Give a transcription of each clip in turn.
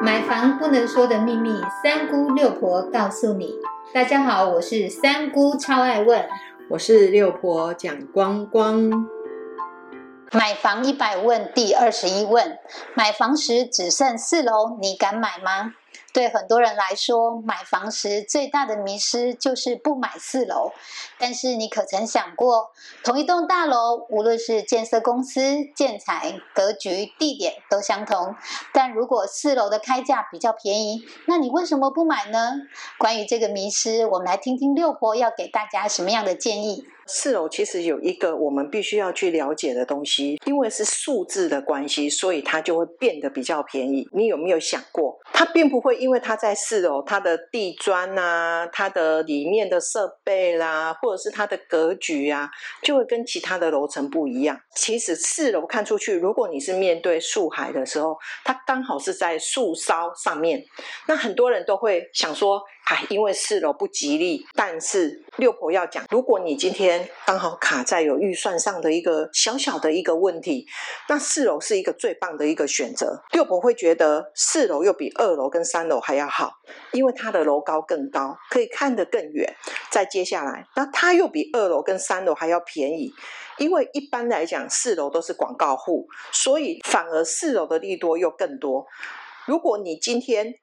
买房不能说的秘密，三姑六婆告诉你。大家好，我是三姑，超爱问。我是六婆蒋光光。买房一百问第二十一问：买房时只剩四楼，你敢买吗？对很多人来说，买房时最大的迷失就是不买四楼。但是你可曾想过，同一栋大楼，无论是建设公司、建材、格局、地点都相同，但如果四楼的开价比较便宜，那你为什么不买呢？关于这个迷失，我们来听听六婆要给大家什么样的建议。四楼其实有一个我们必须要去了解的东西，因为是数字的关系，所以它就会变得比较便宜。你有没有想过，它并不会会因为它在四楼，它的地砖啊，它的里面的设备啦，或者是它的格局啊，就会跟其他的楼层不一样。其实四楼看出去，如果你是面对树海的时候，它刚好是在树梢上面，那很多人都会想说。哎，因为四楼不吉利，但是六婆要讲，如果你今天刚好卡在有预算上的一个小小的一个问题，那四楼是一个最棒的一个选择。六婆会觉得四楼又比二楼跟三楼还要好，因为它的楼高更高，可以看得更远。再接下来，那它又比二楼跟三楼还要便宜，因为一般来讲四楼都是广告户，所以反而四楼的利多又更多。如果你今天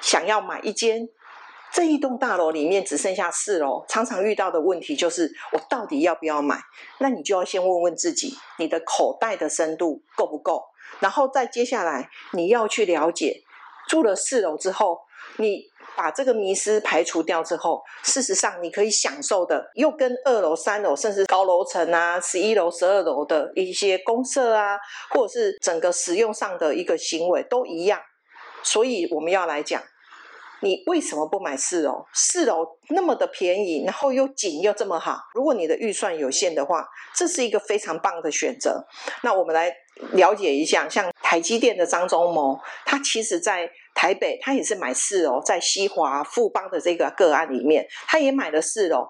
想要买一间，这一栋大楼里面只剩下四楼，常常遇到的问题就是我到底要不要买？那你就要先问问自己，你的口袋的深度够不够？然后再接下来你要去了解，住了四楼之后，你把这个迷失排除掉之后，事实上你可以享受的又跟二楼、三楼甚至高楼层啊、十一楼、十二楼的一些公设啊，或者是整个使用上的一个行为都一样。所以我们要来讲。你为什么不买四楼？四楼那么的便宜，然后又景又这么好。如果你的预算有限的话，这是一个非常棒的选择。那我们来了解一下，像台积电的张忠谋，他其实在台北，他也是买四楼，在西华富邦的这个个案里面，他也买了四楼。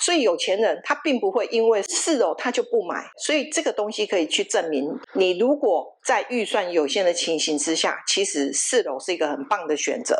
所以有钱人他并不会因为四楼他就不买，所以这个东西可以去证明，你如果在预算有限的情形之下，其实四楼是一个很棒的选择。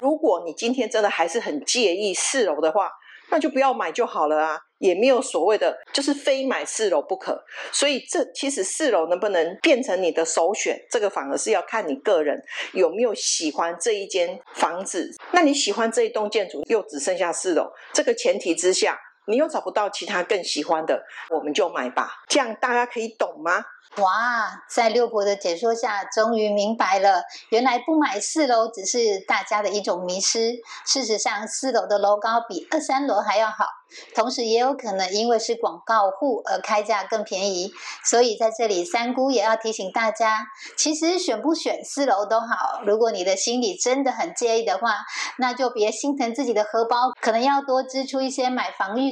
如果你今天真的还是很介意四楼的话，那就不要买就好了啊，也没有所谓的就是非买四楼不可。所以这其实四楼能不能变成你的首选，这个反而是要看你个人有没有喜欢这一间房子。那你喜欢这一栋建筑，又只剩下四楼，这个前提之下。你又找不到其他更喜欢的，我们就买吧。这样大家可以懂吗？哇，在六婆的解说下，终于明白了，原来不买四楼只是大家的一种迷失。事实上，四楼的楼高比二三楼还要好，同时也有可能因为是广告户而开价更便宜。所以在这里，三姑也要提醒大家，其实选不选四楼都好。如果你的心里真的很介意的话，那就别心疼自己的荷包，可能要多支出一些买房预